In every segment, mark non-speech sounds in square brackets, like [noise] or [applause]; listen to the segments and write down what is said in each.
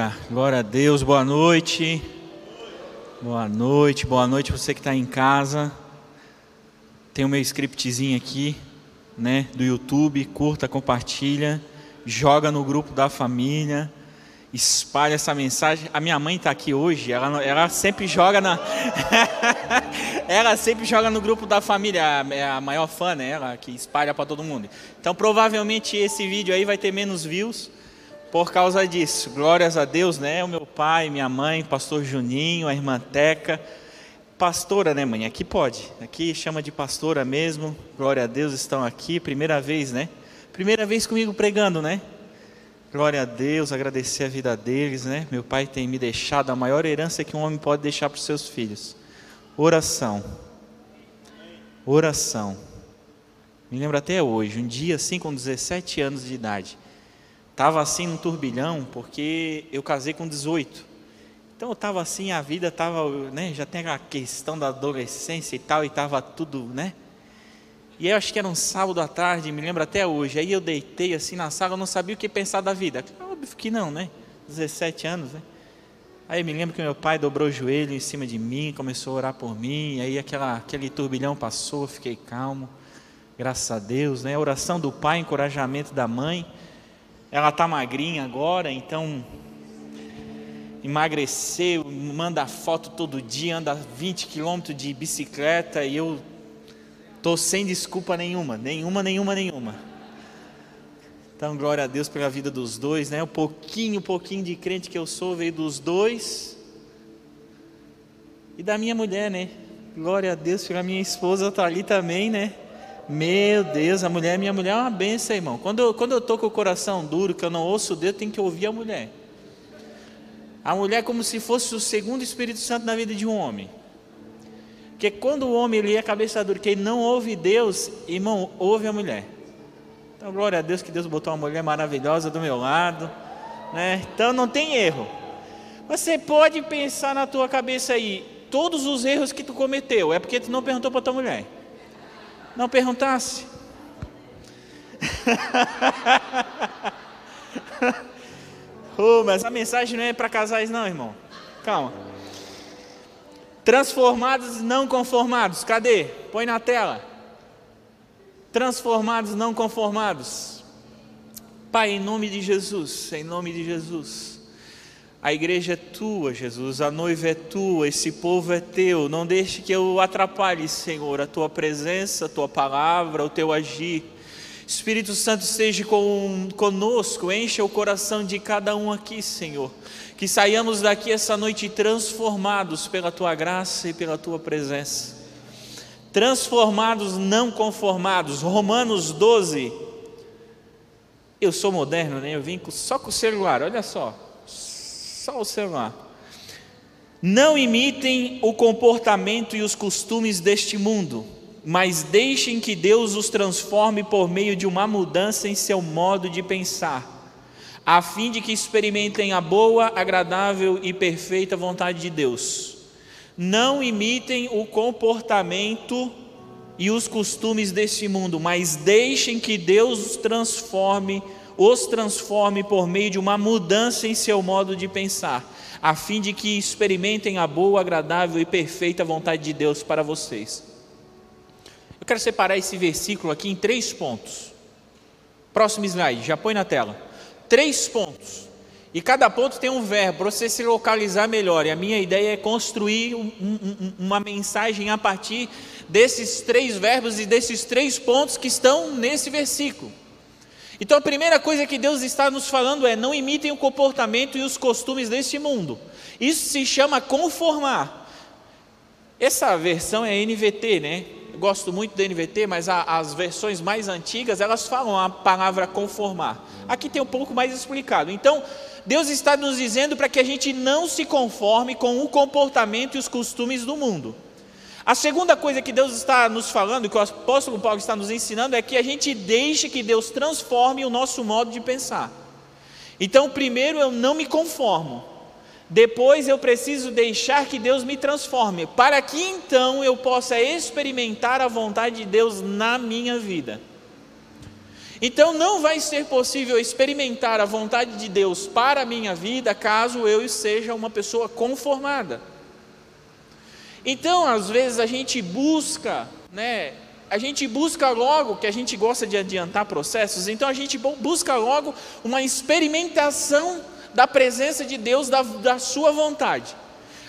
Aleluia, glória a Deus, boa noite. Boa noite, boa noite você que está em casa. Tem o meu scriptzinho aqui, né, do YouTube. Curta, compartilha, joga no grupo da família, espalha essa mensagem. A minha mãe está aqui hoje, ela, ela sempre joga na. [laughs] ela sempre joga no grupo da família, é a maior fã, né? Ela que espalha para todo mundo. Então provavelmente esse vídeo aí vai ter menos views por causa disso. Glórias a Deus, né? O meu pai, minha mãe, pastor Juninho, a irmã Teca. Pastora, né, mãe? Aqui pode. Aqui chama de pastora mesmo. Glória a Deus, estão aqui. Primeira vez, né? Primeira vez comigo pregando, né? Glória a Deus, agradecer a vida deles, né? Meu pai tem me deixado a maior herança que um homem pode deixar para os seus filhos: oração. Oração. Me lembro até hoje, um dia assim, com 17 anos de idade. Estava assim num turbilhão, porque eu casei com 18. Então eu estava assim, a vida estava, né, já tem a questão da adolescência e tal, e estava tudo, né? E eu acho que era um sábado à tarde, me lembro até hoje. Aí eu deitei assim na sala, eu não sabia o que pensar da vida. Óbvio que não, né? 17 anos, né? Aí me lembro que meu pai dobrou o joelho em cima de mim, começou a orar por mim. Aí aquela, aquele turbilhão passou, fiquei calmo. Graças a Deus, né? A oração do pai, encorajamento da mãe. Ela está magrinha agora, então emagreceu, manda foto todo dia, anda 20 quilômetros de bicicleta e eu tô sem desculpa nenhuma, nenhuma, nenhuma, nenhuma. Então, glória a Deus pela vida dos dois, né? O pouquinho, pouquinho de crente que eu sou veio dos dois e da minha mulher, né? Glória a Deus pela minha esposa, está ali também, né? Meu Deus, a mulher, minha mulher é uma benção, irmão. Quando eu, quando eu tô com o coração duro, que eu não ouço Deus, tem que ouvir a mulher. A mulher é como se fosse o segundo Espírito Santo na vida de um homem. Porque quando o homem ele é cabeça dura, que ele não ouve Deus, irmão, ouve a mulher. Então, glória a Deus que Deus botou uma mulher maravilhosa do meu lado. Né? Então não tem erro. Você pode pensar na tua cabeça aí, todos os erros que tu cometeu, é porque tu não perguntou para tua mulher não perguntasse? [laughs] oh, mas a mensagem não é para casais, não, irmão. Calma. Transformados, não conformados. Cadê? Põe na tela. Transformados, não conformados. Pai, em nome de Jesus, em nome de Jesus. A igreja é tua, Jesus, a noiva é tua, esse povo é teu. Não deixe que eu atrapalhe, Senhor, a tua presença, a tua palavra, o teu agir. Espírito Santo esteja com, conosco, encha o coração de cada um aqui, Senhor. Que saiamos daqui essa noite transformados pela tua graça e pela tua presença. Transformados, não conformados. Romanos 12. Eu sou moderno, né? Eu vim só com o celular, olha só. Só o celular. Não imitem o comportamento e os costumes deste mundo, mas deixem que Deus os transforme por meio de uma mudança em seu modo de pensar, a fim de que experimentem a boa, agradável e perfeita vontade de Deus. Não imitem o comportamento e os costumes deste mundo, mas deixem que Deus os transforme os transforme por meio de uma mudança em seu modo de pensar, a fim de que experimentem a boa, agradável e perfeita vontade de Deus para vocês. Eu quero separar esse versículo aqui em três pontos. Próximo slide, já põe na tela. Três pontos. E cada ponto tem um verbo para você se localizar melhor. E a minha ideia é construir um, um, uma mensagem a partir desses três verbos e desses três pontos que estão nesse versículo. Então a primeira coisa que Deus está nos falando é: não imitem o comportamento e os costumes deste mundo. Isso se chama conformar. Essa versão é NVT, né? Gosto muito da NVT, mas a, as versões mais antigas elas falam a palavra conformar. Aqui tem um pouco mais explicado. Então Deus está nos dizendo para que a gente não se conforme com o comportamento e os costumes do mundo. A segunda coisa que Deus está nos falando, que o apóstolo Paulo está nos ensinando, é que a gente deixe que Deus transforme o nosso modo de pensar. Então, primeiro eu não me conformo, depois eu preciso deixar que Deus me transforme, para que então eu possa experimentar a vontade de Deus na minha vida. Então não vai ser possível experimentar a vontade de Deus para a minha vida caso eu seja uma pessoa conformada. Então, às vezes a gente busca, né, a gente busca logo, que a gente gosta de adiantar processos, então a gente busca logo uma experimentação da presença de Deus, da, da Sua vontade.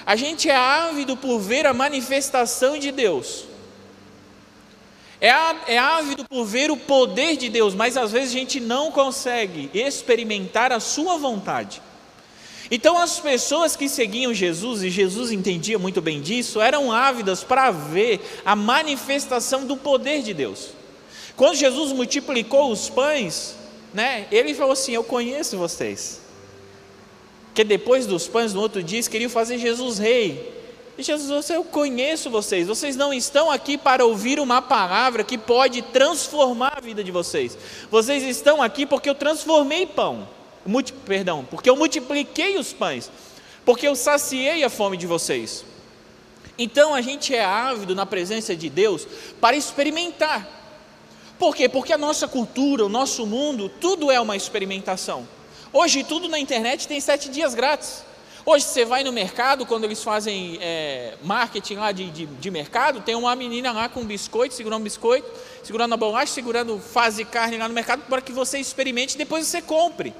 A gente é ávido por ver a manifestação de Deus. É, é ávido por ver o poder de Deus, mas às vezes a gente não consegue experimentar a Sua vontade. Então, as pessoas que seguiam Jesus, e Jesus entendia muito bem disso, eram ávidas para ver a manifestação do poder de Deus. Quando Jesus multiplicou os pães, né, ele falou assim: Eu conheço vocês. Que depois dos pães, no outro dia, queriam fazer Jesus rei. E Jesus falou Eu conheço vocês. Vocês não estão aqui para ouvir uma palavra que pode transformar a vida de vocês. Vocês estão aqui porque eu transformei pão multi, perdão, porque eu multipliquei os pães, porque eu saciei a fome de vocês. Então a gente é ávido na presença de Deus para experimentar. Por quê? Porque a nossa cultura, o nosso mundo, tudo é uma experimentação. Hoje tudo na internet tem sete dias grátis. Hoje você vai no mercado, quando eles fazem é, marketing lá de, de, de, mercado, tem uma menina lá com um biscoito, segurando um biscoito, segurando a bolacha, segurando fase carne lá no mercado, para que você experimente e depois você compre.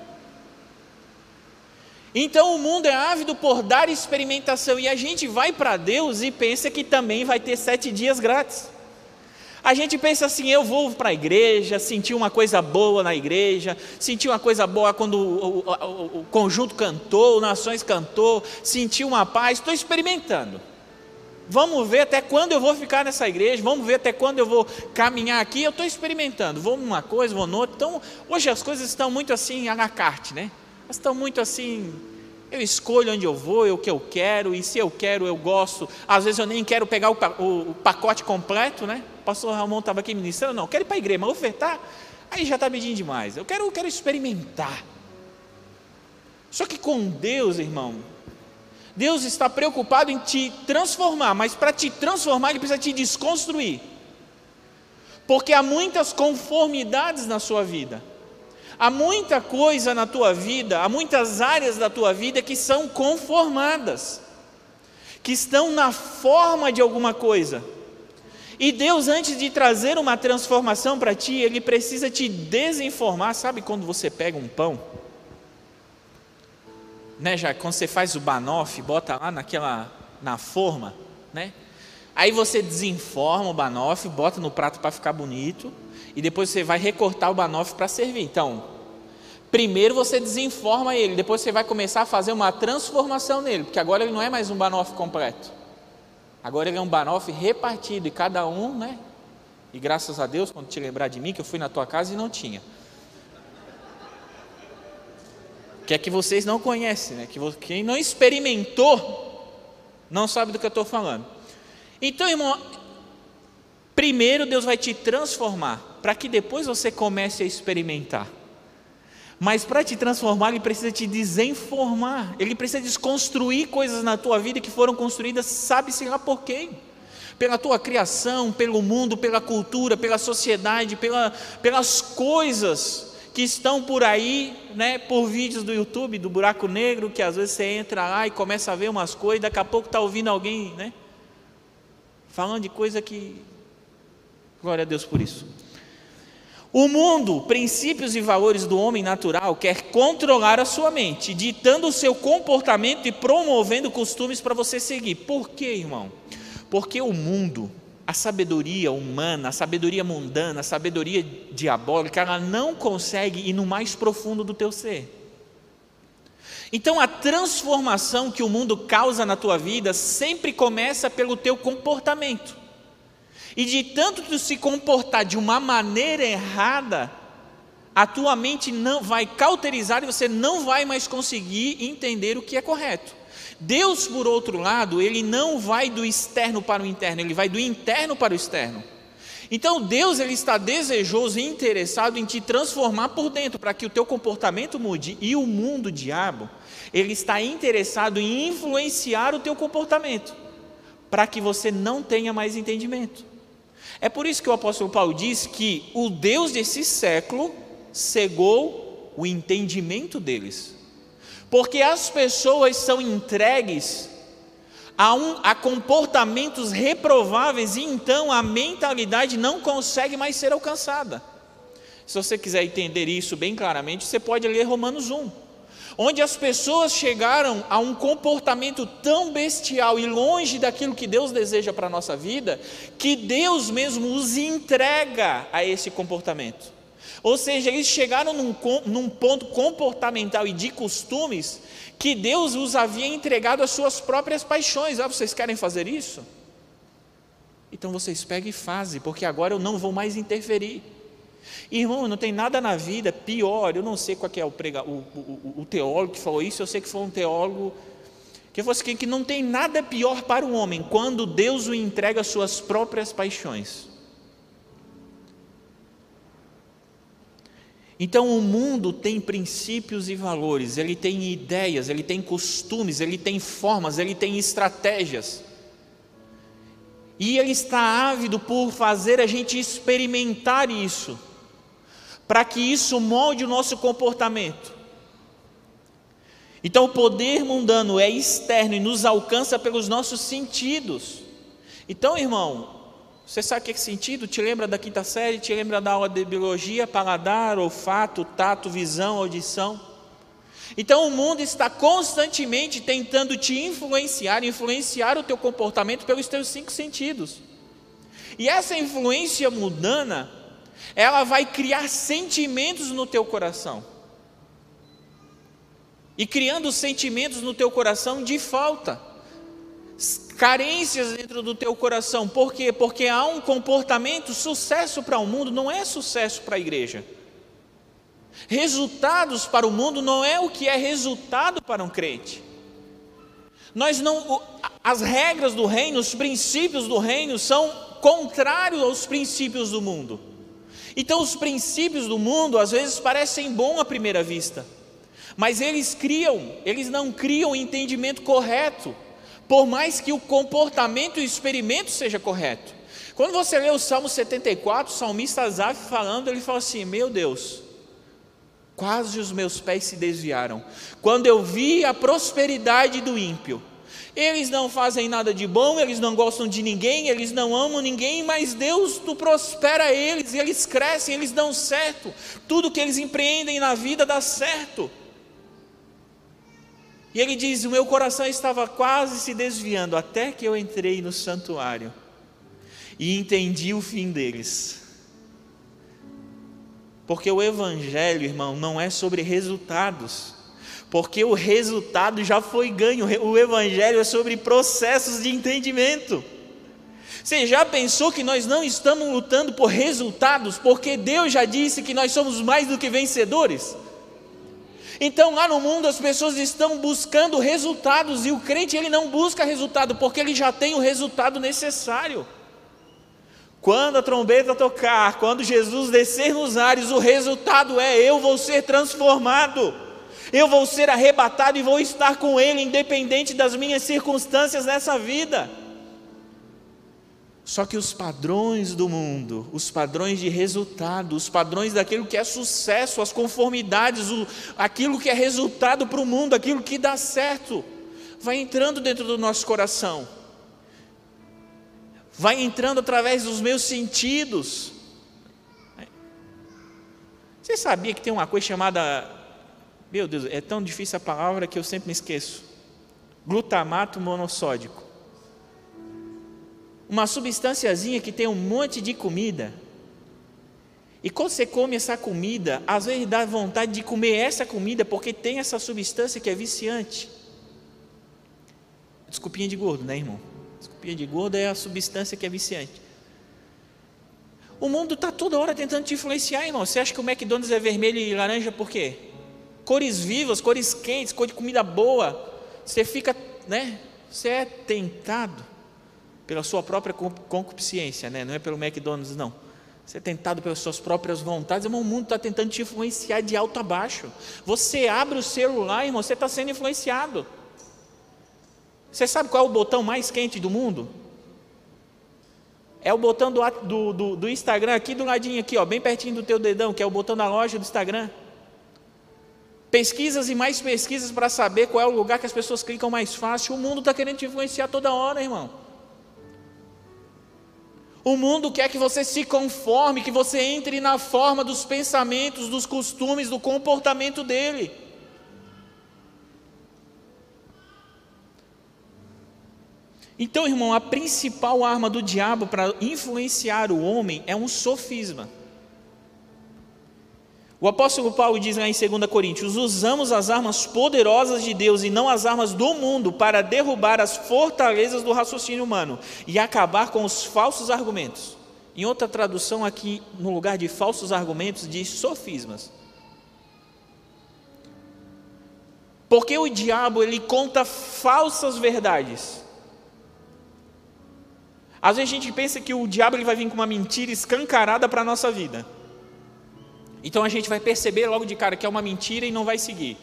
Então o mundo é ávido por dar experimentação e a gente vai para Deus e pensa que também vai ter sete dias grátis. A gente pensa assim: eu vou para a igreja, sentir uma coisa boa na igreja, sentir uma coisa boa quando o, o, o, o conjunto cantou, o Nações cantou, sentir uma paz, estou experimentando. Vamos ver até quando eu vou ficar nessa igreja, vamos ver até quando eu vou caminhar aqui. Eu estou experimentando, vou numa coisa, vou noutra. Então, hoje as coisas estão muito assim à la carte, né? Estão muito assim. Eu escolho onde eu vou, é o que eu quero, e se eu quero, eu gosto. Às vezes eu nem quero pegar o, pacote completo, né? O pastor Ramon estava aqui ministrando, não, eu quero ir para a igreja, mas ofertar, aí já está pedindo demais. Eu quero, eu quero experimentar. Só que com Deus, irmão, Deus está preocupado em te transformar, mas para te transformar, Ele precisa te desconstruir. Porque há muitas conformidades na sua vida. Há muita coisa na tua vida, há muitas áreas da tua vida que são conformadas, que estão na forma de alguma coisa. E Deus, antes de trazer uma transformação para ti, Ele precisa te desinformar. Sabe quando você pega um pão? Né, já quando você faz o banoffee, bota lá naquela na forma, né? Aí você desinforma o banoffee, bota no prato para ficar bonito e depois você vai recortar o banoffee para servir. Então, primeiro você desinforma ele, depois você vai começar a fazer uma transformação nele, porque agora ele não é mais um banoffee completo. Agora ele é um banoffee repartido e cada um, né? E graças a Deus, quando te lembrar de mim, que eu fui na tua casa e não tinha. Que é que vocês não conhecem, né? Que quem não experimentou não sabe do que eu estou falando. Então, irmão, primeiro Deus vai te transformar para que depois você comece a experimentar. Mas para te transformar, ele precisa te desinformar, ele precisa desconstruir coisas na tua vida que foram construídas, sabe-se lá por quem? Pela tua criação, pelo mundo, pela cultura, pela sociedade, pela, pelas coisas que estão por aí, né, por vídeos do YouTube, do buraco negro, que às vezes você entra lá e começa a ver umas coisas, daqui a pouco está ouvindo alguém, né, falando de coisa que. Glória a Deus por isso. O mundo, princípios e valores do homem natural, quer controlar a sua mente, ditando o seu comportamento e promovendo costumes para você seguir. Por quê, irmão? Porque o mundo, a sabedoria humana, a sabedoria mundana, a sabedoria diabólica, ela não consegue ir no mais profundo do teu ser. Então a transformação que o mundo causa na tua vida sempre começa pelo teu comportamento. E de tanto tu se comportar de uma maneira errada, a tua mente não vai cauterizar e você não vai mais conseguir entender o que é correto. Deus, por outro lado, ele não vai do externo para o interno, ele vai do interno para o externo. Então Deus ele está desejoso e interessado em te transformar por dentro para que o teu comportamento mude e o mundo o diabo ele está interessado em influenciar o teu comportamento para que você não tenha mais entendimento. É por isso que o apóstolo Paulo diz que o Deus desse século cegou o entendimento deles. Porque as pessoas são entregues a, um, a comportamentos reprováveis e então a mentalidade não consegue mais ser alcançada. Se você quiser entender isso bem claramente, você pode ler Romanos 1, onde as pessoas chegaram a um comportamento tão bestial e longe daquilo que Deus deseja para a nossa vida, que Deus mesmo os entrega a esse comportamento. Ou seja, eles chegaram num, num ponto comportamental e de costumes que Deus os havia entregado às suas próprias paixões. Ah, vocês querem fazer isso? Então vocês pegam e fazem, porque agora eu não vou mais interferir. Irmão, não tem nada na vida pior. Eu não sei qual é o, prega, o, o, o teólogo que falou isso, eu sei que foi um teólogo que falou assim, que não tem nada pior para o homem quando Deus o entrega às suas próprias paixões. Então o mundo tem princípios e valores, ele tem ideias, ele tem costumes, ele tem formas, ele tem estratégias. E ele está ávido por fazer a gente experimentar isso, para que isso molde o nosso comportamento. Então o poder mundano é externo e nos alcança pelos nossos sentidos. Então, irmão, você sabe o que é sentido? Te lembra da quinta série? Te lembra da aula de biologia? Paladar, olfato, tato, visão, audição? Então o mundo está constantemente tentando te influenciar, influenciar o teu comportamento pelos teus cinco sentidos. E essa influência mundana, ela vai criar sentimentos no teu coração. E criando sentimentos no teu coração de falta carências dentro do teu coração. Por quê? Porque há um comportamento, sucesso para o mundo não é sucesso para a igreja. Resultados para o mundo não é o que é resultado para um crente. Nós não as regras do reino, os princípios do reino são contrários aos princípios do mundo. Então os princípios do mundo às vezes parecem bons à primeira vista, mas eles criam, eles não criam o entendimento correto por mais que o comportamento e o experimento seja correto. Quando você lê o Salmo 74, o salmista Asaf falando, ele fala assim: Meu Deus, quase os meus pés se desviaram. Quando eu vi a prosperidade do ímpio, eles não fazem nada de bom, eles não gostam de ninguém, eles não amam ninguém, mas Deus tu prospera eles, eles crescem, eles dão certo. Tudo que eles empreendem na vida dá certo. E ele diz: O meu coração estava quase se desviando, até que eu entrei no santuário e entendi o fim deles. Porque o Evangelho, irmão, não é sobre resultados, porque o resultado já foi ganho, o Evangelho é sobre processos de entendimento. Você já pensou que nós não estamos lutando por resultados, porque Deus já disse que nós somos mais do que vencedores? Então lá no mundo as pessoas estão buscando resultados e o crente ele não busca resultado porque ele já tem o resultado necessário. Quando a trombeta tocar, quando Jesus descer nos ares, o resultado é eu vou ser transformado. Eu vou ser arrebatado e vou estar com ele independente das minhas circunstâncias nessa vida. Só que os padrões do mundo, os padrões de resultado, os padrões daquilo que é sucesso, as conformidades, o, aquilo que é resultado para o mundo, aquilo que dá certo, vai entrando dentro do nosso coração, vai entrando através dos meus sentidos. Você sabia que tem uma coisa chamada, meu Deus, é tão difícil a palavra que eu sempre me esqueço: glutamato monossódico uma substânciazinha que tem um monte de comida. E quando você come essa comida, às vezes dá vontade de comer essa comida porque tem essa substância que é viciante. Desculpinha de gordo, né, irmão? Desculpinha de gordo é a substância que é viciante. O mundo está toda hora tentando te influenciar, irmão. Você acha que o McDonald's é vermelho e laranja por quê? Cores vivas, cores quentes, cor de comida boa. Você fica, né? Você é tentado pela sua própria concupiscência, né? não é pelo McDonald's, não. Você é tentado pelas suas próprias vontades, irmão, o mundo está tentando te influenciar de alto a baixo. Você abre o celular, irmão, você está sendo influenciado. Você sabe qual é o botão mais quente do mundo? É o botão do, do, do, do Instagram aqui do ladinho, aqui, ó, bem pertinho do teu dedão, que é o botão da loja do Instagram. Pesquisas e mais pesquisas para saber qual é o lugar que as pessoas clicam mais fácil. O mundo está querendo te influenciar toda hora, irmão. O mundo quer que você se conforme, que você entre na forma dos pensamentos, dos costumes, do comportamento dele. Então, irmão, a principal arma do diabo para influenciar o homem é um sofisma. O apóstolo Paulo diz lá em 2 Coríntios: usamos as armas poderosas de Deus e não as armas do mundo para derrubar as fortalezas do raciocínio humano e acabar com os falsos argumentos. Em outra tradução, aqui no lugar de falsos argumentos, diz sofismas. Porque o diabo ele conta falsas verdades às vezes a gente pensa que o diabo ele vai vir com uma mentira escancarada para a nossa vida. Então a gente vai perceber logo de cara que é uma mentira e não vai seguir.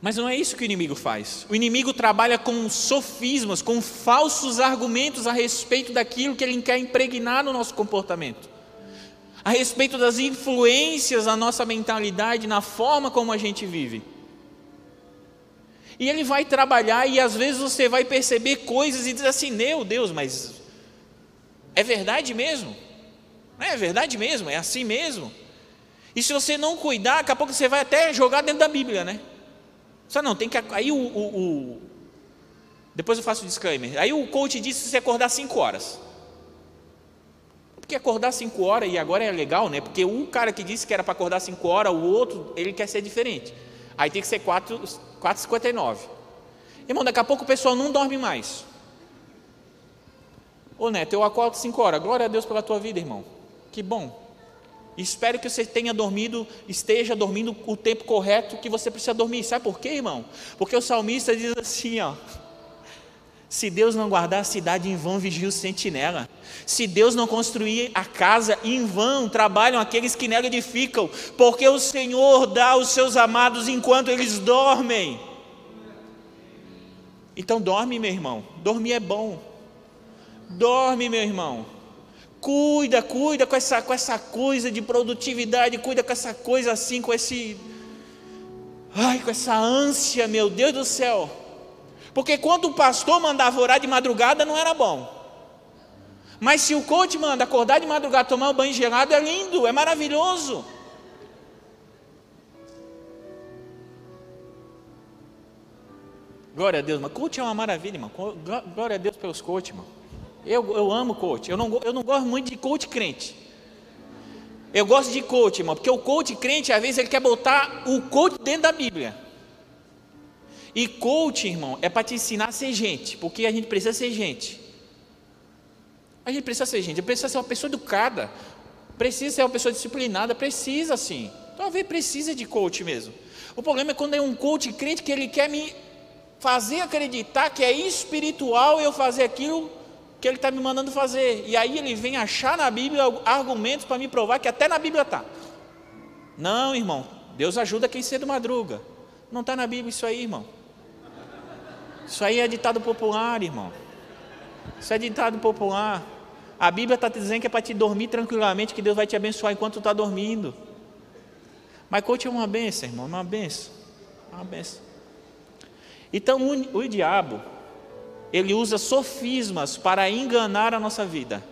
Mas não é isso que o inimigo faz. O inimigo trabalha com sofismas, com falsos argumentos a respeito daquilo que ele quer impregnar no nosso comportamento, a respeito das influências na nossa mentalidade, na forma como a gente vive. E ele vai trabalhar e às vezes você vai perceber coisas e diz assim: Meu Deus, mas é verdade mesmo? É verdade mesmo? É assim mesmo? E se você não cuidar, daqui a pouco você vai até jogar dentro da Bíblia, né? Só não, tem que. Aí o, o, o depois eu faço o disclaimer. Aí o coach disse se você acordar 5 horas. Porque acordar 5 horas e agora é legal, né? Porque o cara que disse que era para acordar 5 horas, o outro, ele quer ser diferente. Aí tem que ser 4,59. Irmão, daqui a pouco o pessoal não dorme mais. Ô Neto, eu acordo 5 horas. Glória a Deus pela tua vida, irmão. Que bom. Espero que você tenha dormido, esteja dormindo o tempo correto que você precisa dormir. Sabe por quê, irmão? Porque o salmista diz assim, ó. Se Deus não guardar a cidade, em vão vigia o sentinela. Se Deus não construir a casa, em vão trabalham aqueles que nela edificam, porque o Senhor dá aos seus amados enquanto eles dormem. Então dorme, meu irmão. Dormir é bom. Dorme, meu irmão. Cuida, cuida com essa, com essa coisa de produtividade, cuida com essa coisa assim, com esse. Ai, com essa ânsia, meu Deus do céu. Porque quando o pastor mandava orar de madrugada, não era bom. Mas se o coach manda acordar de madrugada, tomar um banho gelado, é lindo, é maravilhoso. Glória a Deus, mas coach é uma maravilha, irmão. Glória a Deus pelos coach, irmão. Eu, eu amo coach. Eu não, eu não gosto muito de coach crente. Eu gosto de coach, irmão, porque o coach crente, às vezes, ele quer botar o coach dentro da Bíblia. E coach, irmão, é para te ensinar a ser gente, porque a gente precisa ser gente. A gente precisa ser gente, precisa ser uma pessoa educada, precisa ser uma pessoa disciplinada, precisa sim. Talvez precisa de coach mesmo. O problema é quando é um coach crente que ele quer me fazer acreditar que é espiritual eu fazer aquilo que ele está me mandando fazer. E aí ele vem achar na Bíblia argumentos para me provar que até na Bíblia está. Não, irmão, Deus ajuda quem cedo madruga. Não está na Bíblia isso aí, irmão. Isso aí é ditado popular, irmão. Isso é ditado popular. A Bíblia está dizendo que é para te dormir tranquilamente, que Deus vai te abençoar enquanto tu está dormindo. Mas é uma benção, irmão, uma benção. Uma benção. Então o, o diabo, ele usa sofismas para enganar a nossa vida.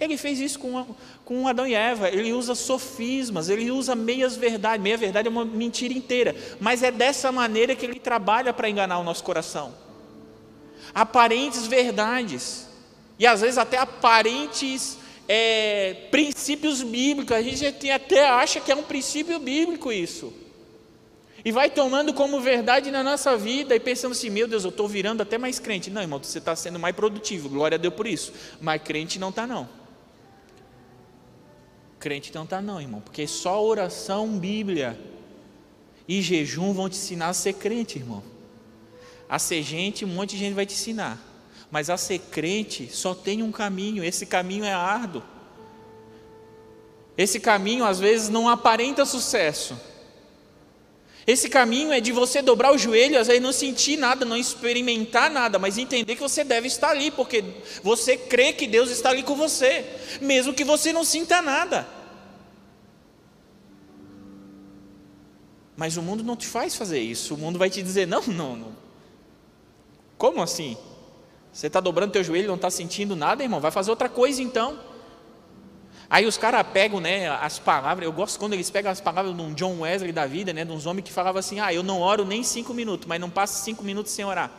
Ele fez isso com, com Adão e Eva, ele usa sofismas, ele usa meias verdades, meia verdade é uma mentira inteira, mas é dessa maneira que ele trabalha para enganar o nosso coração. Aparentes verdades, e às vezes até aparentes é, princípios bíblicos, a gente até acha que é um princípio bíblico isso. E vai tomando como verdade na nossa vida e pensando assim: meu Deus, eu estou virando até mais crente. Não, irmão, você está sendo mais produtivo, glória a Deus por isso. Mas crente não está, não. Crente não está, não, irmão, porque só oração, Bíblia e jejum vão te ensinar a ser crente, irmão. A ser gente, um monte de gente vai te ensinar. Mas a ser crente só tem um caminho, esse caminho é árduo. Esse caminho às vezes não aparenta sucesso. Esse caminho é de você dobrar os joelhos e não sentir nada, não experimentar nada, mas entender que você deve estar ali, porque você crê que Deus está ali com você, mesmo que você não sinta nada. Mas o mundo não te faz fazer isso. O mundo vai te dizer: não, não, não. Como assim? Você está dobrando teu joelho não está sentindo nada, irmão? Vai fazer outra coisa então. Aí os caras pegam né, as palavras, eu gosto quando eles pegam as palavras de um John Wesley da vida, né, de uns homens que falavam assim: ah, eu não oro nem cinco minutos, mas não passo cinco minutos sem orar.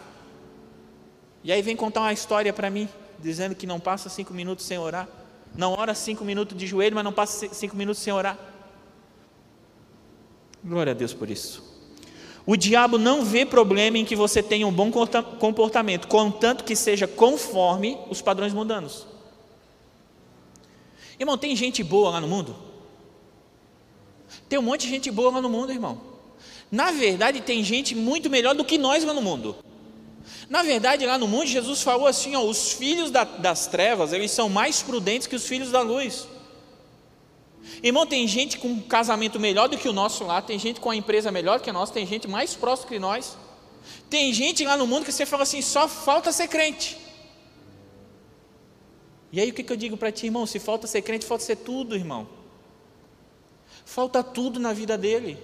E aí vem contar uma história para mim, dizendo que não passa cinco minutos sem orar. Não ora cinco minutos de joelho, mas não passa cinco minutos sem orar. Glória a Deus por isso. O diabo não vê problema em que você tenha um bom comportamento, contanto que seja conforme os padrões mundanos. Irmão, tem gente boa lá no mundo? Tem um monte de gente boa lá no mundo, irmão. Na verdade, tem gente muito melhor do que nós lá no mundo. Na verdade, lá no mundo, Jesus falou assim: ó, os filhos da, das trevas, eles são mais prudentes que os filhos da luz. Irmão, tem gente com um casamento melhor do que o nosso lá, tem gente com a empresa melhor que nossa, tem gente mais próxima que nós. Tem gente lá no mundo que você fala assim: só falta ser crente. E aí o que, que eu digo para ti, irmão? Se falta ser crente, falta ser tudo, irmão. Falta tudo na vida dele.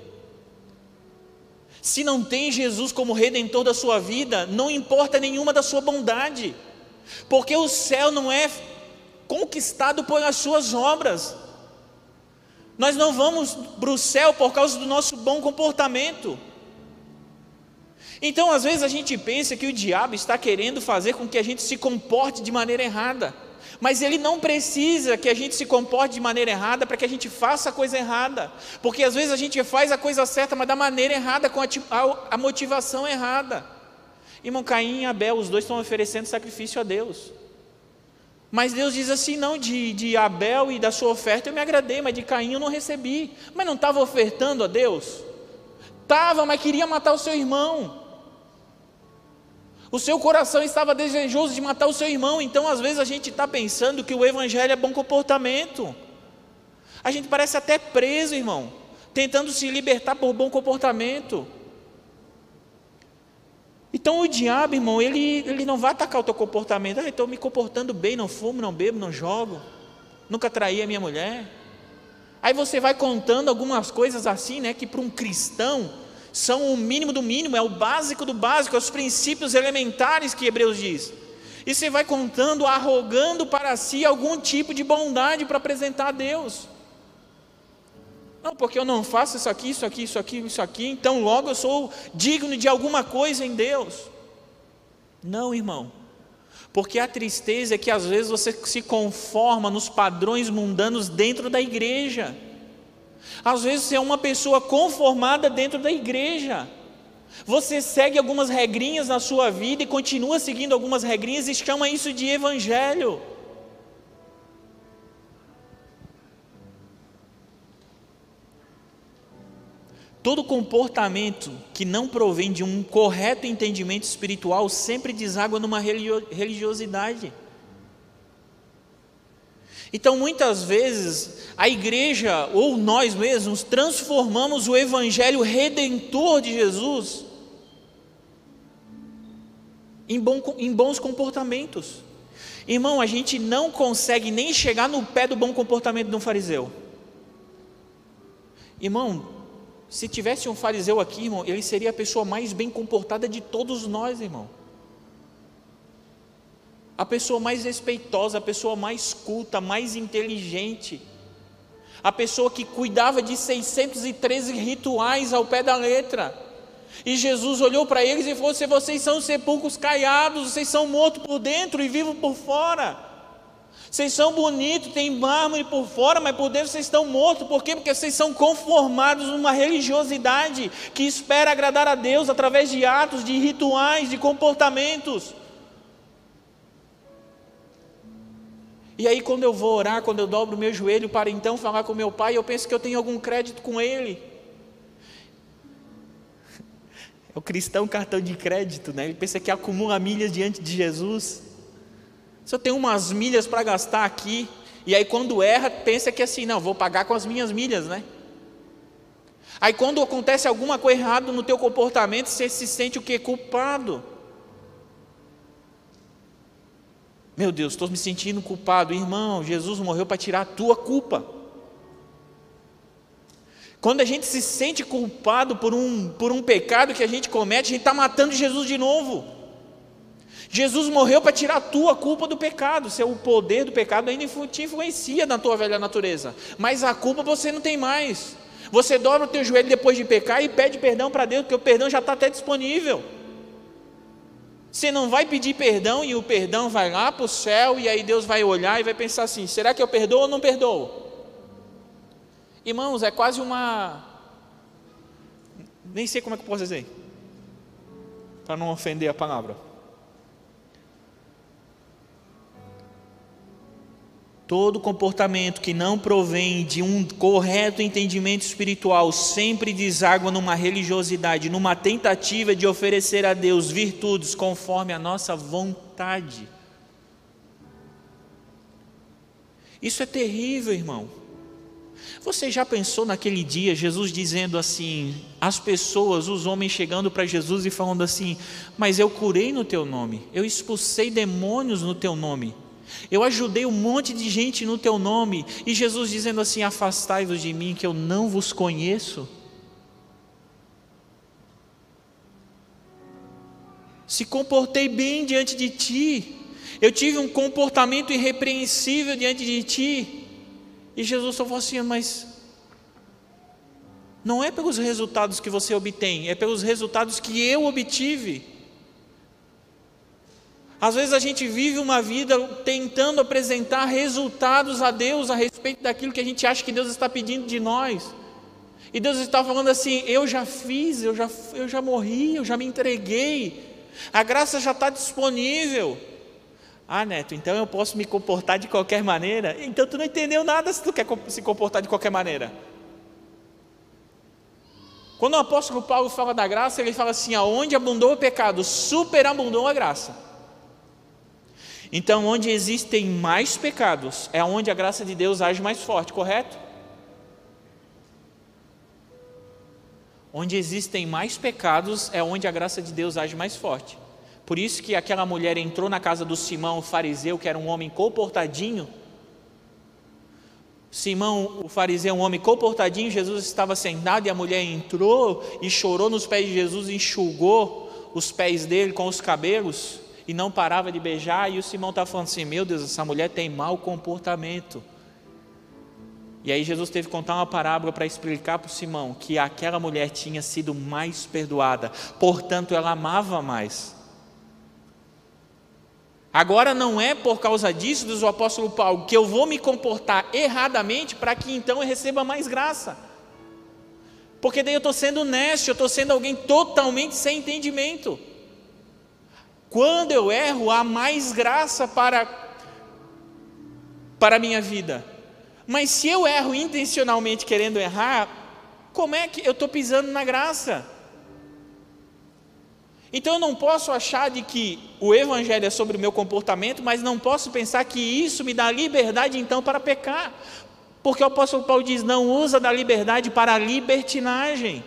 Se não tem Jesus como redentor da sua vida, não importa nenhuma da sua bondade, porque o céu não é conquistado pelas suas obras. Nós não vamos para o céu por causa do nosso bom comportamento. Então, às vezes, a gente pensa que o diabo está querendo fazer com que a gente se comporte de maneira errada. Mas ele não precisa que a gente se comporte de maneira errada para que a gente faça a coisa errada. Porque às vezes a gente faz a coisa certa, mas da maneira errada, com a, a motivação errada. Irmão Caim e Abel, os dois estão oferecendo sacrifício a Deus. Mas Deus diz assim: não, de, de Abel e da sua oferta eu me agradei, mas de Caim eu não recebi. Mas não estava ofertando a Deus? Estava, mas queria matar o seu irmão. O seu coração estava desejoso de matar o seu irmão, então às vezes a gente está pensando que o Evangelho é bom comportamento. A gente parece até preso, irmão, tentando se libertar por bom comportamento. Então o diabo, irmão, ele, ele não vai atacar o teu comportamento. Ah, estou me comportando bem, não fumo, não bebo, não jogo, nunca traí a minha mulher. Aí você vai contando algumas coisas assim, né, que para um cristão são o mínimo do mínimo, é o básico do básico, é os princípios elementares que Hebreus diz. E você vai contando, arrogando para si algum tipo de bondade para apresentar a Deus. Não, porque eu não faço isso aqui, isso aqui, isso aqui, isso aqui, então logo eu sou digno de alguma coisa em Deus. Não, irmão. Porque a tristeza é que às vezes você se conforma nos padrões mundanos dentro da igreja. Às vezes você é uma pessoa conformada dentro da igreja. Você segue algumas regrinhas na sua vida e continua seguindo algumas regrinhas e chama isso de evangelho. Todo comportamento que não provém de um correto entendimento espiritual sempre deságua numa religiosidade. Então, muitas vezes, a igreja ou nós mesmos transformamos o evangelho redentor de Jesus em, bom, em bons comportamentos. Irmão, a gente não consegue nem chegar no pé do bom comportamento de um fariseu. Irmão, se tivesse um fariseu aqui, irmão, ele seria a pessoa mais bem comportada de todos nós, irmão a pessoa mais respeitosa, a pessoa mais culta, mais inteligente, a pessoa que cuidava de 613 rituais ao pé da letra. E Jesus olhou para eles e falou: Se vocês são sepulcros caiados, vocês são mortos por dentro e vivos por fora. Vocês são bonitos, tem mármore por fora, mas por dentro vocês estão mortos. Por quê? Porque vocês são conformados numa religiosidade que espera agradar a Deus através de atos, de rituais, de comportamentos. E aí, quando eu vou orar, quando eu dobro meu joelho para então falar com meu pai, eu penso que eu tenho algum crédito com ele. [laughs] É o cristão cartão de crédito, né? Ele pensa que acumula milhas diante de Jesus. Se eu tenho umas milhas para gastar aqui, e aí quando erra, pensa que assim, não, vou pagar com as minhas milhas, né? Aí quando acontece alguma coisa errada no teu comportamento, você se sente o que? Culpado. Meu Deus, estou me sentindo culpado. Irmão, Jesus morreu para tirar a tua culpa. Quando a gente se sente culpado por um, por um pecado que a gente comete, a gente está matando Jesus de novo. Jesus morreu para tirar a tua culpa do pecado. Se o poder do pecado ainda te influencia na tua velha natureza, mas a culpa você não tem mais. Você dobra o teu joelho depois de pecar e pede perdão para Deus, porque o perdão já está até disponível. Você não vai pedir perdão e o perdão vai lá para o céu e aí Deus vai olhar e vai pensar assim: será que eu perdoo ou não perdoo? Irmãos, é quase uma. Nem sei como é que eu posso dizer, para não ofender a palavra. Todo comportamento que não provém de um correto entendimento espiritual sempre deságua numa religiosidade, numa tentativa de oferecer a Deus virtudes conforme a nossa vontade. Isso é terrível, irmão. Você já pensou naquele dia, Jesus dizendo assim, as pessoas, os homens chegando para Jesus e falando assim: Mas eu curei no teu nome, eu expulsei demônios no teu nome. Eu ajudei um monte de gente no teu nome, e Jesus dizendo assim: Afastai-vos de mim, que eu não vos conheço. Se comportei bem diante de ti, eu tive um comportamento irrepreensível diante de ti, e Jesus só falou assim: Mas não é pelos resultados que você obtém, é pelos resultados que eu obtive. Às vezes a gente vive uma vida tentando apresentar resultados a Deus a respeito daquilo que a gente acha que Deus está pedindo de nós. E Deus está falando assim: eu já fiz, eu já, eu já morri, eu já me entreguei, a graça já está disponível. Ah, Neto, então eu posso me comportar de qualquer maneira? Então tu não entendeu nada se tu quer se comportar de qualquer maneira. Quando o apóstolo Paulo fala da graça, ele fala assim: aonde abundou o pecado, superabundou a graça. Então, onde existem mais pecados, é onde a graça de Deus age mais forte, correto? Onde existem mais pecados, é onde a graça de Deus age mais forte. Por isso que aquela mulher entrou na casa do Simão, o fariseu, que era um homem comportadinho. Simão, o fariseu, um homem comportadinho, Jesus estava sentado e a mulher entrou e chorou nos pés de Jesus, enxugou os pés dele com os cabelos e não parava de beijar, e o Simão está falando assim: Meu Deus, essa mulher tem mau comportamento. E aí Jesus teve que contar uma parábola para explicar para o Simão que aquela mulher tinha sido mais perdoada, portanto ela amava mais. Agora não é por causa disso, diz o apóstolo Paulo, que eu vou me comportar erradamente para que então eu receba mais graça. Porque daí eu estou sendo honesto, eu estou sendo alguém totalmente sem entendimento. Quando eu erro, há mais graça para, para a minha vida. Mas se eu erro intencionalmente querendo errar, como é que eu estou pisando na graça? Então eu não posso achar de que o Evangelho é sobre o meu comportamento, mas não posso pensar que isso me dá liberdade então para pecar. Porque o apóstolo Paulo diz: não usa da liberdade para a libertinagem.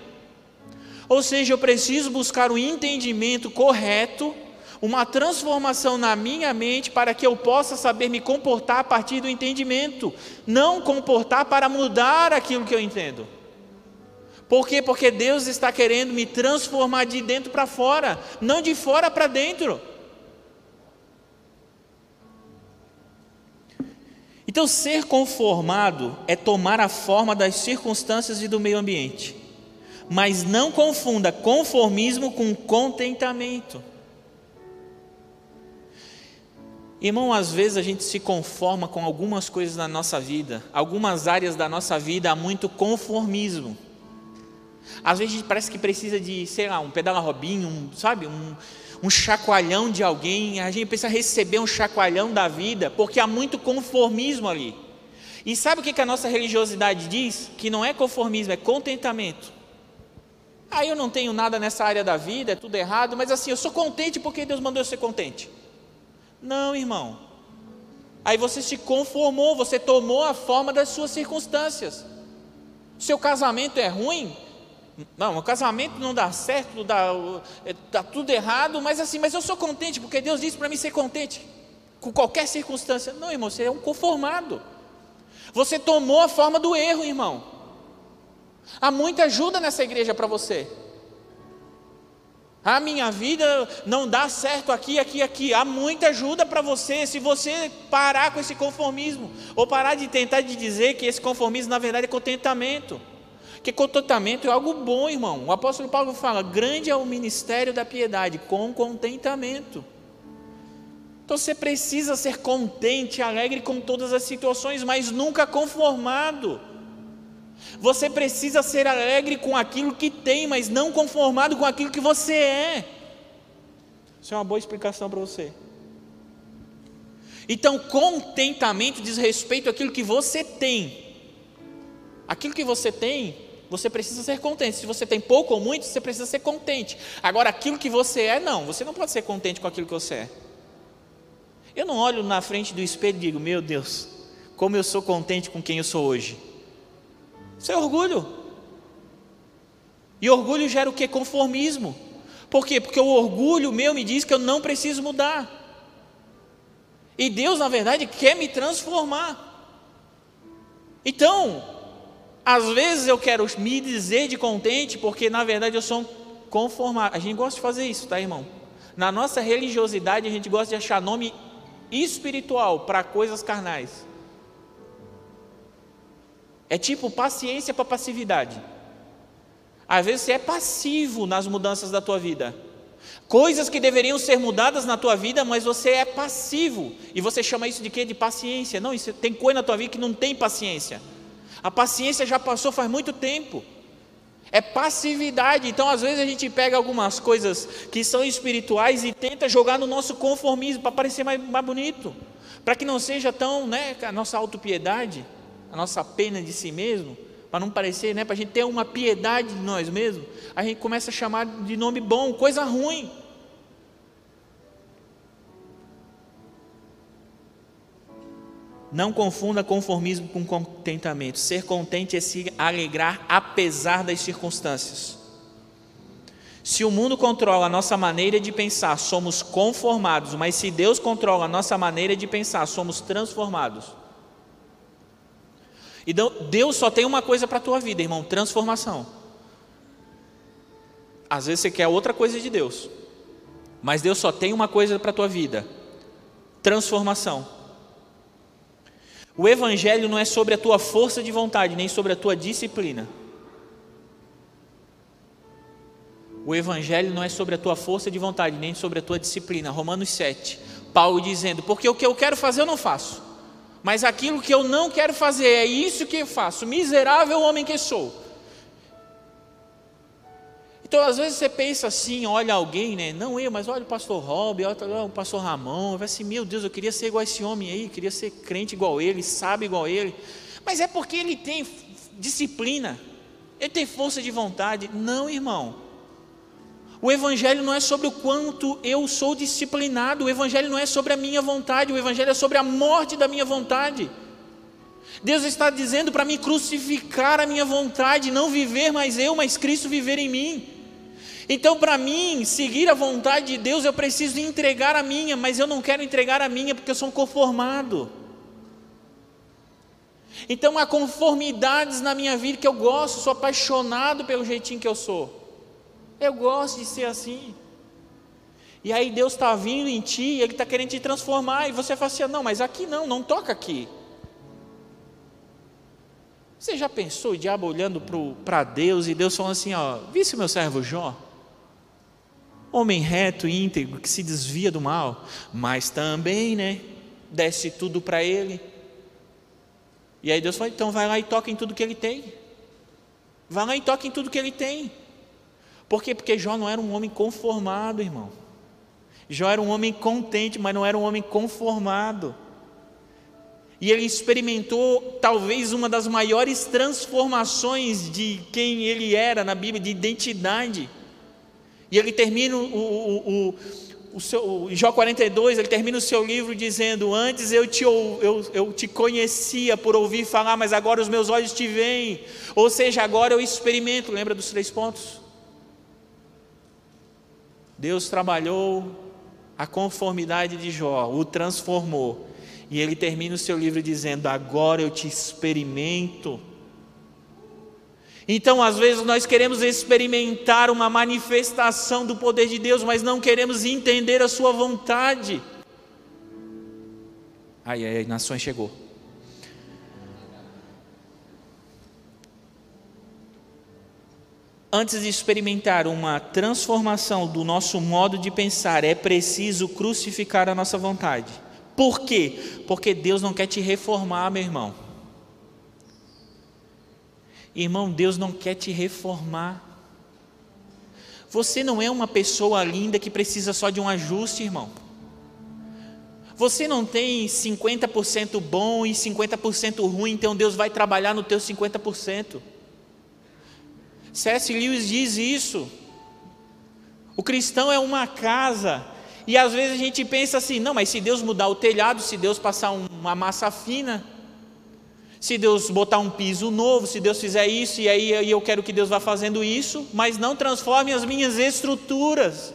Ou seja, eu preciso buscar o entendimento correto uma transformação na minha mente para que eu possa saber me comportar a partir do entendimento, não comportar para mudar aquilo que eu entendo. Por quê? Porque Deus está querendo me transformar de dentro para fora, não de fora para dentro. Então, ser conformado é tomar a forma das circunstâncias e do meio ambiente. Mas não confunda conformismo com contentamento. Irmão, às vezes a gente se conforma com algumas coisas na nossa vida, algumas áreas da nossa vida há muito conformismo. Às vezes parece que precisa de, sei lá, um pedala robinho, um, sabe, um, um chacoalhão de alguém, a gente precisa receber um chacoalhão da vida, porque há muito conformismo ali. E sabe o que a nossa religiosidade diz? Que não é conformismo, é contentamento. Ah, eu não tenho nada nessa área da vida, é tudo errado, mas assim, eu sou contente porque Deus mandou eu ser contente. Não, irmão. Aí você se conformou, você tomou a forma das suas circunstâncias. Seu casamento é ruim, Não, o casamento não dá certo, dá, é, dá tudo errado, mas assim, mas eu sou contente, porque Deus disse para mim ser contente com qualquer circunstância. Não, irmão, você é um conformado. Você tomou a forma do erro, irmão. Há muita ajuda nessa igreja para você. A minha vida não dá certo aqui, aqui, aqui. Há muita ajuda para você se você parar com esse conformismo ou parar de tentar de dizer que esse conformismo na verdade é contentamento. Que contentamento é algo bom, irmão. O apóstolo Paulo fala: "Grande é o ministério da piedade com contentamento". Então você precisa ser contente, alegre com todas as situações, mas nunca conformado. Você precisa ser alegre com aquilo que tem, mas não conformado com aquilo que você é. Isso é uma boa explicação para você. Então, contentamento diz respeito àquilo que você tem. Aquilo que você tem, você precisa ser contente. Se você tem pouco ou muito, você precisa ser contente. Agora, aquilo que você é, não. Você não pode ser contente com aquilo que você é. Eu não olho na frente do espelho e digo, meu Deus, como eu sou contente com quem eu sou hoje. Isso é orgulho. E orgulho gera o que? Conformismo. Por quê? Porque o orgulho meu me diz que eu não preciso mudar. E Deus, na verdade, quer me transformar. Então, às vezes eu quero me dizer de contente, porque na verdade eu sou conformado. A gente gosta de fazer isso, tá, irmão? Na nossa religiosidade, a gente gosta de achar nome espiritual para coisas carnais. É tipo paciência para passividade. Às vezes você é passivo nas mudanças da tua vida. Coisas que deveriam ser mudadas na tua vida, mas você é passivo. E você chama isso de quê? De paciência. Não, isso tem coisa na tua vida que não tem paciência. A paciência já passou faz muito tempo. É passividade. Então, às vezes, a gente pega algumas coisas que são espirituais e tenta jogar no nosso conformismo para parecer mais, mais bonito, para que não seja tão, né, a nossa autopiedade, a nossa pena de si mesmo, para não parecer, né, para a gente ter uma piedade de nós mesmos, a gente começa a chamar de nome bom, coisa ruim. Não confunda conformismo com contentamento. Ser contente é se alegrar apesar das circunstâncias. Se o mundo controla a nossa maneira de pensar, somos conformados, mas se Deus controla a nossa maneira de pensar, somos transformados. Então, Deus só tem uma coisa para a tua vida, irmão: transformação. Às vezes você quer outra coisa de Deus, mas Deus só tem uma coisa para a tua vida: transformação. O Evangelho não é sobre a tua força de vontade, nem sobre a tua disciplina. O Evangelho não é sobre a tua força de vontade, nem sobre a tua disciplina. Romanos 7. Paulo dizendo: Porque o que eu quero fazer eu não faço, mas aquilo que eu não quero fazer é isso que eu faço. Miserável homem que sou. Então, às vezes você pensa assim, olha alguém, né? Não eu, mas olha o pastor Rob, olha o pastor Ramon, vai assim, meu Deus, eu queria ser igual a esse homem aí, queria ser crente igual ele, sabe igual ele. Mas é porque ele tem disciplina, ele tem força de vontade. Não, irmão. O evangelho não é sobre o quanto eu sou disciplinado, o evangelho não é sobre a minha vontade, o evangelho é sobre a morte da minha vontade. Deus está dizendo para mim crucificar a minha vontade, não viver mais eu, mas Cristo viver em mim. Então, para mim, seguir a vontade de Deus, eu preciso entregar a minha, mas eu não quero entregar a minha porque eu sou conformado. Então, há conformidades na minha vida que eu gosto, sou apaixonado pelo jeitinho que eu sou. Eu gosto de ser assim. E aí Deus está vindo em ti, Ele está querendo te transformar, e você fala assim: não, mas aqui não, não toca aqui. Você já pensou o diabo olhando para Deus e Deus falando assim: ó, visse meu servo Jó? homem reto e íntegro que se desvia do mal, mas também, né, desce tudo para ele. E aí Deus fala: então vai lá e toca em tudo que ele tem. Vai lá e toca em tudo que ele tem. Por quê? Porque Jó não era um homem conformado, irmão. Jó era um homem contente, mas não era um homem conformado. E ele experimentou talvez uma das maiores transformações de quem ele era na Bíblia, de identidade. E ele termina o, o, o, o seu, Jó 42, ele termina o seu livro dizendo: Antes eu te, eu, eu te conhecia por ouvir falar, mas agora os meus olhos te veem. Ou seja, agora eu experimento. Lembra dos três pontos? Deus trabalhou a conformidade de Jó, o transformou. E ele termina o seu livro dizendo: Agora eu te experimento. Então, às vezes, nós queremos experimentar uma manifestação do poder de Deus, mas não queremos entender a Sua vontade. Aí, aí, nações chegou. Antes de experimentar uma transformação do nosso modo de pensar, é preciso crucificar a nossa vontade. Por quê? Porque Deus não quer te reformar, meu irmão. Irmão, Deus não quer te reformar. Você não é uma pessoa linda que precisa só de um ajuste, irmão. Você não tem 50% bom e 50% ruim, então Deus vai trabalhar no teu 50%. C.S. Lewis diz isso. O cristão é uma casa, e às vezes a gente pensa assim: não, mas se Deus mudar o telhado, se Deus passar uma massa fina, se Deus botar um piso novo, se Deus fizer isso, e aí eu quero que Deus vá fazendo isso, mas não transforme as minhas estruturas.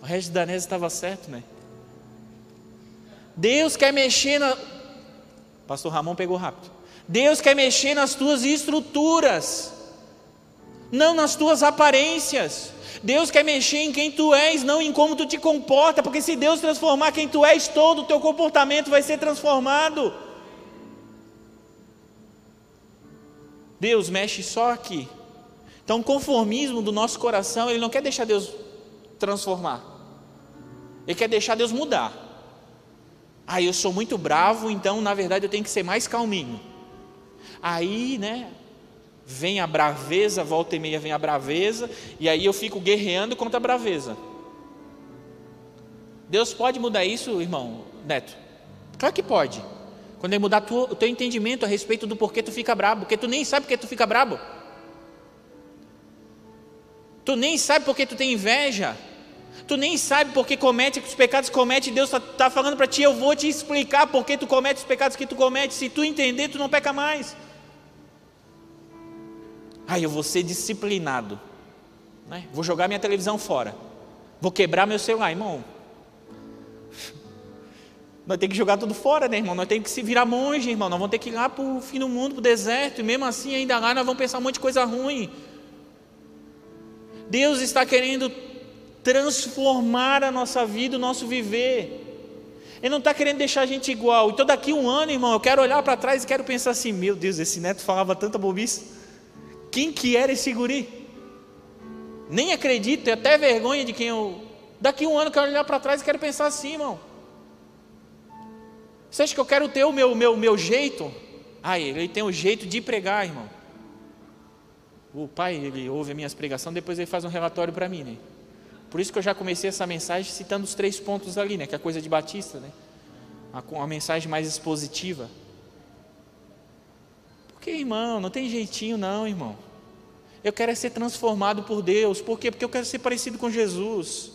O Regis Danese estava certo, né? Deus quer mexer na. Pastor Ramon pegou rápido. Deus quer mexer nas tuas estruturas, não nas tuas aparências. Deus quer mexer em quem tu és, não em como tu te comporta, porque se Deus transformar quem tu és, todo o teu comportamento vai ser transformado. Deus mexe só aqui. Então, o conformismo do nosso coração, ele não quer deixar Deus transformar. Ele quer deixar Deus mudar. Ah, eu sou muito bravo, então na verdade eu tenho que ser mais calminho. Aí, né, Vem a braveza, volta e meia vem a braveza, e aí eu fico guerreando contra a braveza. Deus pode mudar isso, irmão Neto? Claro que pode. Quando ele mudar tu, o teu entendimento a respeito do porquê tu fica brabo, porque tu nem sabe porque tu fica brabo. Tu nem sabe porque tu tem inveja. Tu nem sabe porque comete os pecados comete. Deus está tá falando para ti, eu vou te explicar porque tu comete os pecados que tu comete. Se tu entender, tu não peca mais. Ah, eu vou ser disciplinado. Né? Vou jogar minha televisão fora. Vou quebrar meu celular, irmão. [laughs] Nós temos que jogar tudo fora, né, irmão? Nós temos que se virar monge, irmão. Nós vamos ter que ir lá para o fim do mundo, para o deserto. E mesmo assim, ainda lá, nós vamos pensar um monte de coisa ruim. Deus está querendo transformar a nossa vida, o nosso viver. Ele não está querendo deixar a gente igual. Então, daqui um ano, irmão, eu quero olhar para trás e quero pensar assim: meu Deus, esse neto falava tanta bobice. Quem que era esse guri? Nem acredito, tenho até vergonha de quem eu. Daqui um ano eu quero olhar para trás e quero pensar assim, irmão. Você acha que eu quero ter o meu, meu, meu jeito? Ah, ele tem o jeito de pregar, irmão. O pai, ele ouve as minhas pregações, depois ele faz um relatório para mim, né? Por isso que eu já comecei essa mensagem citando os três pontos ali, né? Que é a coisa de Batista, né? A mensagem mais expositiva. Porque, irmão, não tem jeitinho não, irmão. Eu quero é ser transformado por Deus. Por quê? Porque eu quero ser parecido com Jesus.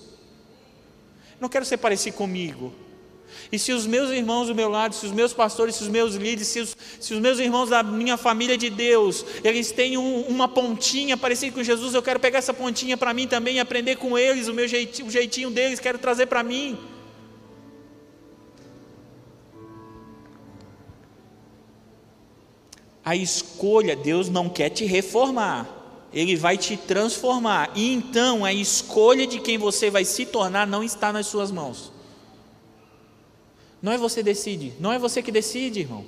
Não quero ser parecido comigo. E se os meus irmãos do meu lado, se os meus pastores, se os meus líderes, se os, se os meus irmãos da minha família de Deus, eles têm um, uma pontinha parecida com Jesus, eu quero pegar essa pontinha para mim também e aprender com eles, o meu jeitinho, o jeitinho deles, quero trazer para mim. a escolha, Deus não quer te reformar, Ele vai te transformar. E então a escolha de quem você vai se tornar não está nas suas mãos. Não é você decide, não é você que decide, irmão.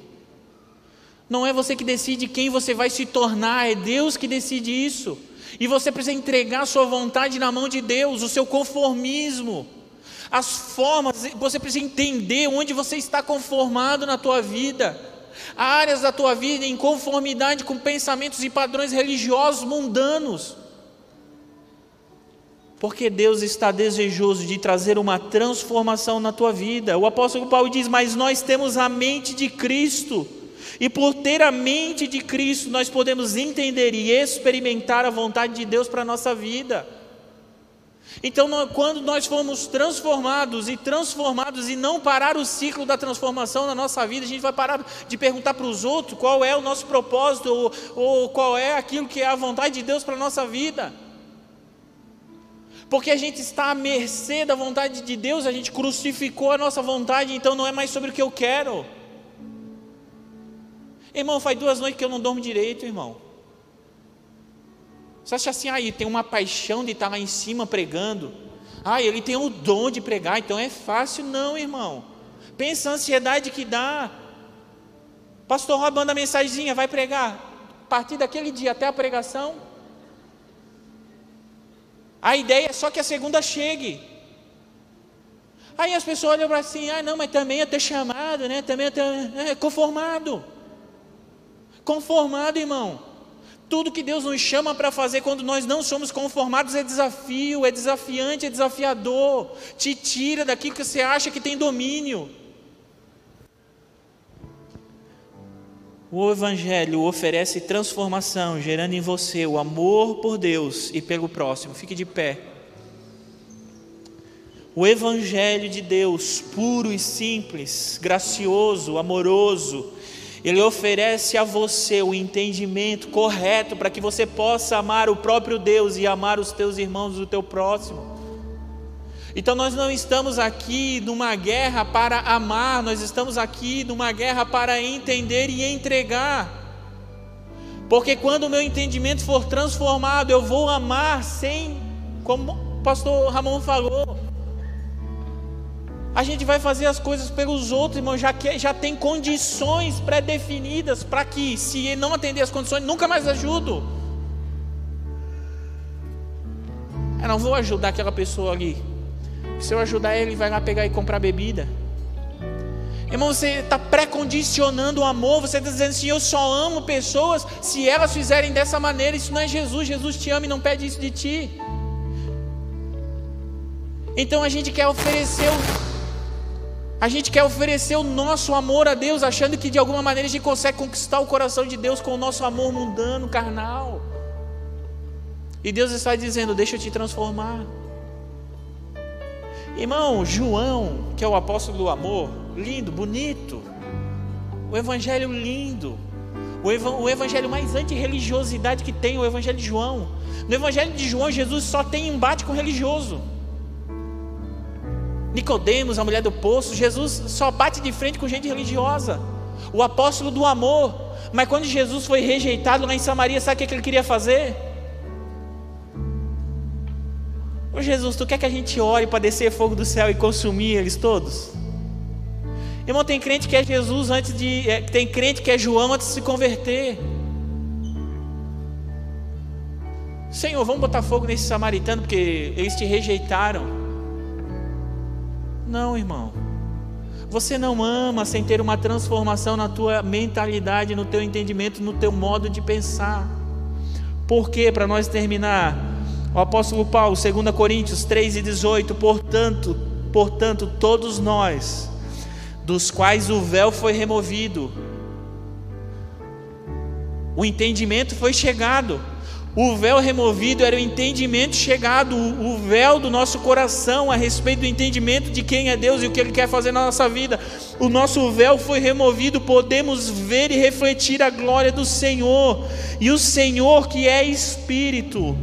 Não é você que decide quem você vai se tornar, é Deus que decide isso. E você precisa entregar a sua vontade na mão de Deus, o seu conformismo, as formas, você precisa entender onde você está conformado na tua vida áreas da tua vida em conformidade com pensamentos e padrões religiosos mundanos. Porque Deus está desejoso de trazer uma transformação na tua vida. O apóstolo Paulo diz: Mas nós temos a mente de Cristo, e por ter a mente de Cristo, nós podemos entender e experimentar a vontade de Deus para a nossa vida. Então, quando nós formos transformados e transformados e não parar o ciclo da transformação na nossa vida, a gente vai parar de perguntar para os outros qual é o nosso propósito ou, ou qual é aquilo que é a vontade de Deus para a nossa vida. Porque a gente está à mercê da vontade de Deus, a gente crucificou a nossa vontade, então não é mais sobre o que eu quero. Irmão, faz duas noites que eu não durmo direito, irmão. Você acha assim, ah, ele tem uma paixão de estar lá em cima pregando. Ah, ele tem o dom de pregar, então é fácil. Não, irmão. Pensa a ansiedade que dá. Pastor Rob manda mensagenzinha, vai pregar. A partir daquele dia até a pregação. A ideia é só que a segunda chegue. Aí as pessoas olham para assim, ah não, mas também eu ter chamado, né? Também eu ter, é, conformado. Conformado, irmão. Tudo que Deus nos chama para fazer quando nós não somos conformados é desafio, é desafiante, é desafiador. Te tira daquilo que você acha que tem domínio. O Evangelho oferece transformação, gerando em você o amor por Deus e pelo próximo. Fique de pé. O Evangelho de Deus, puro e simples, gracioso, amoroso, ele oferece a você o entendimento correto para que você possa amar o próprio Deus e amar os teus irmãos do teu próximo. Então nós não estamos aqui numa guerra para amar, nós estamos aqui numa guerra para entender e entregar. Porque quando o meu entendimento for transformado, eu vou amar sem, como o pastor Ramon falou, a gente vai fazer as coisas pelos outros, irmão, já, que, já tem condições pré-definidas para que, se ele não atender as condições, nunca mais ajudo. Eu não vou ajudar aquela pessoa ali. Se eu ajudar ele, vai lá pegar e comprar bebida. Irmão, você está pré-condicionando o amor, você está dizendo assim: eu só amo pessoas se elas fizerem dessa maneira. Isso não é Jesus, Jesus te ama e não pede isso de ti. Então a gente quer oferecer o a gente quer oferecer o nosso amor a Deus, achando que de alguma maneira a gente consegue conquistar o coração de Deus com o nosso amor mundano, carnal. E Deus está dizendo: Deixa eu te transformar. Irmão, João, que é o apóstolo do amor, lindo, bonito. O evangelho lindo. O, evangelho mais anti-religiosidade que tem, o evangelho de João. No evangelho de João, Jesus só tem embate com religioso. Nicodemos, a mulher do poço, Jesus só bate de frente com gente religiosa. O apóstolo do amor. Mas quando Jesus foi rejeitado lá em Samaria, sabe o que ele queria fazer? Ô Jesus, tu quer que a gente ore para descer fogo do céu e consumir eles todos? Irmão, tem crente que é Jesus antes de. É, tem crente que é João antes de se converter. Senhor, vamos botar fogo nesse samaritano porque eles te rejeitaram. Não, irmão. Você não ama sem ter uma transformação na tua mentalidade, no teu entendimento, no teu modo de pensar. Por quê? Para nós terminar, o apóstolo Paulo, 2 Coríntios 3 e 18, portanto, portanto, todos nós, dos quais o véu foi removido, o entendimento foi chegado, o véu removido era o entendimento chegado, o véu do nosso coração a respeito do entendimento de quem é Deus e o que Ele quer fazer na nossa vida. O nosso véu foi removido, podemos ver e refletir a glória do Senhor. E o Senhor, que é Espírito,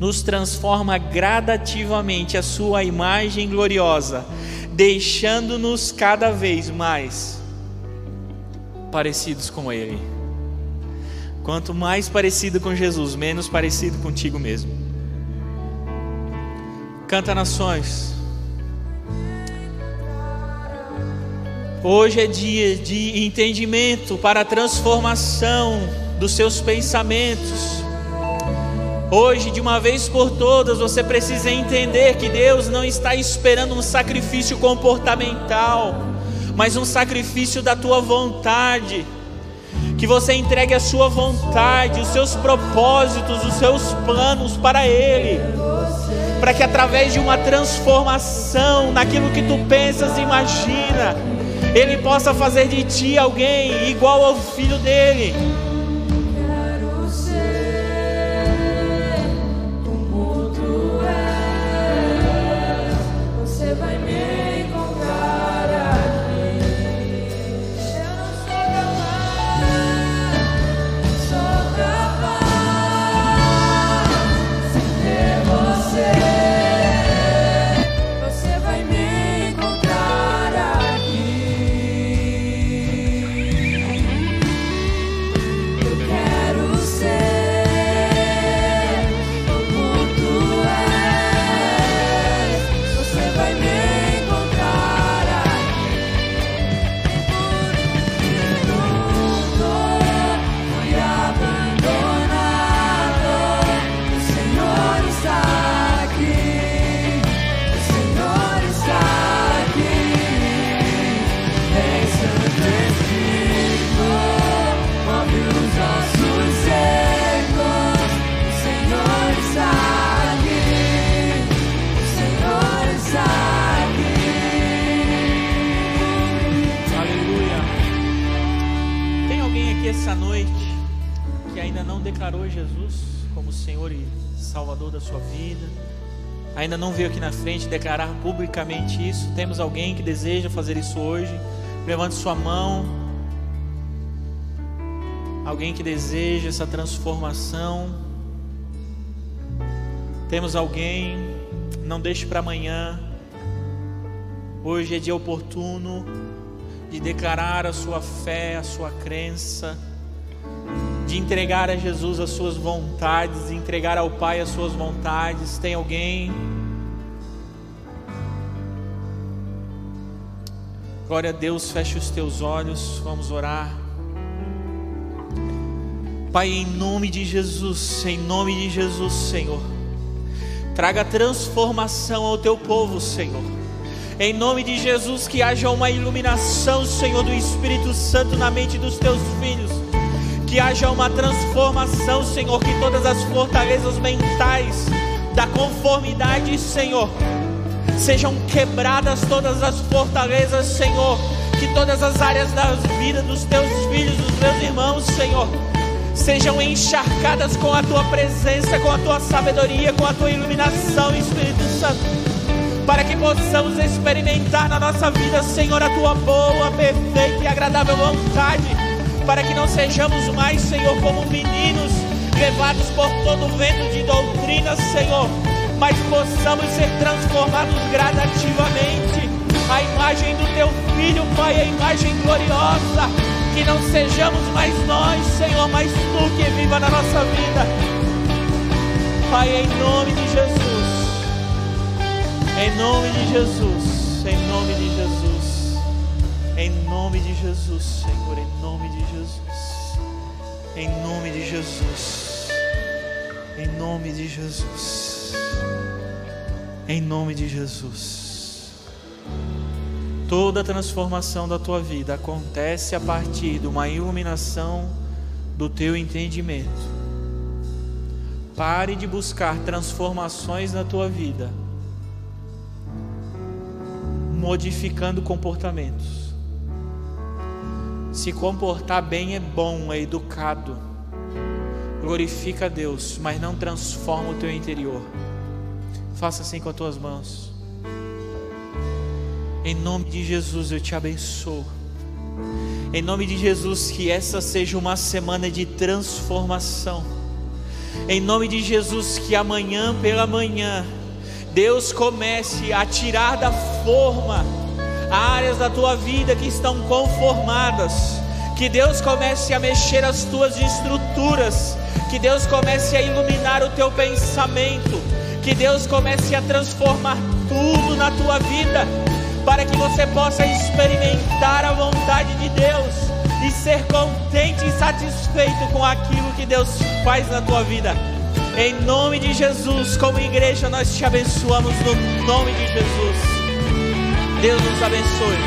nos transforma gradativamente a Sua imagem gloriosa, deixando-nos cada vez mais parecidos com Ele. Quanto mais parecido com Jesus, menos parecido contigo mesmo. Canta nações. Hoje é dia de entendimento para a transformação dos seus pensamentos. Hoje, de uma vez por todas, você precisa entender que Deus não está esperando um sacrifício comportamental, mas um sacrifício da tua vontade que você entregue a sua vontade, os seus propósitos, os seus planos para Ele, para que através de uma transformação naquilo que tu pensas e imagina, Ele possa fazer de ti alguém igual ao filho dele. Declarou Jesus como Senhor e Salvador da sua vida, ainda não veio aqui na frente declarar publicamente isso, temos alguém que deseja fazer isso hoje? Levante sua mão. Alguém que deseja essa transformação. Temos alguém, não deixe para amanhã. Hoje é dia oportuno de declarar a sua fé, a sua crença, de entregar a Jesus as suas vontades, de entregar ao Pai as suas vontades. Tem alguém? Glória a Deus, feche os teus olhos, vamos orar. Pai, em nome de Jesus, em nome de Jesus, Senhor. Traga transformação ao teu povo, Senhor. Em nome de Jesus, que haja uma iluminação, Senhor, do Espírito Santo na mente dos teus filhos. Que haja uma transformação, Senhor, que todas as fortalezas mentais da conformidade, Senhor, sejam quebradas todas as fortalezas, Senhor. Que todas as áreas da vida dos teus filhos, dos meus irmãos, Senhor sejam encharcadas com a tua presença, com a tua sabedoria, com a tua iluminação, Espírito Santo, para que possamos experimentar na nossa vida, Senhor, a tua boa, perfeita e agradável vontade, para que não sejamos mais, Senhor, como meninos levados por todo vento de doutrina, Senhor, mas possamos ser transformados gradativamente. A imagem do teu filho, Pai, a imagem gloriosa que não sejamos mais nós, Senhor, mas tu que viva na nossa vida. Pai, em nome de Jesus, em nome de Jesus, em nome de Jesus, em nome de Jesus, Senhor, em nome de Jesus, em nome de Jesus, em nome de Jesus. Toda transformação da tua vida acontece a partir de uma iluminação do teu entendimento. Pare de buscar transformações na tua vida, modificando comportamentos. Se comportar bem é bom, é educado, glorifica a Deus, mas não transforma o teu interior. Faça assim com as tuas mãos. Em nome de Jesus eu te abençoo. Em nome de Jesus, que essa seja uma semana de transformação. Em nome de Jesus, que amanhã pela manhã, Deus comece a tirar da forma áreas da tua vida que estão conformadas. Que Deus comece a mexer as tuas estruturas. Que Deus comece a iluminar o teu pensamento. Que Deus comece a transformar tudo na tua vida para que você possa experimentar a vontade de Deus e ser contente e satisfeito com aquilo que Deus faz na tua vida. Em nome de Jesus, como igreja, nós te abençoamos no nome de Jesus. Deus nos abençoe.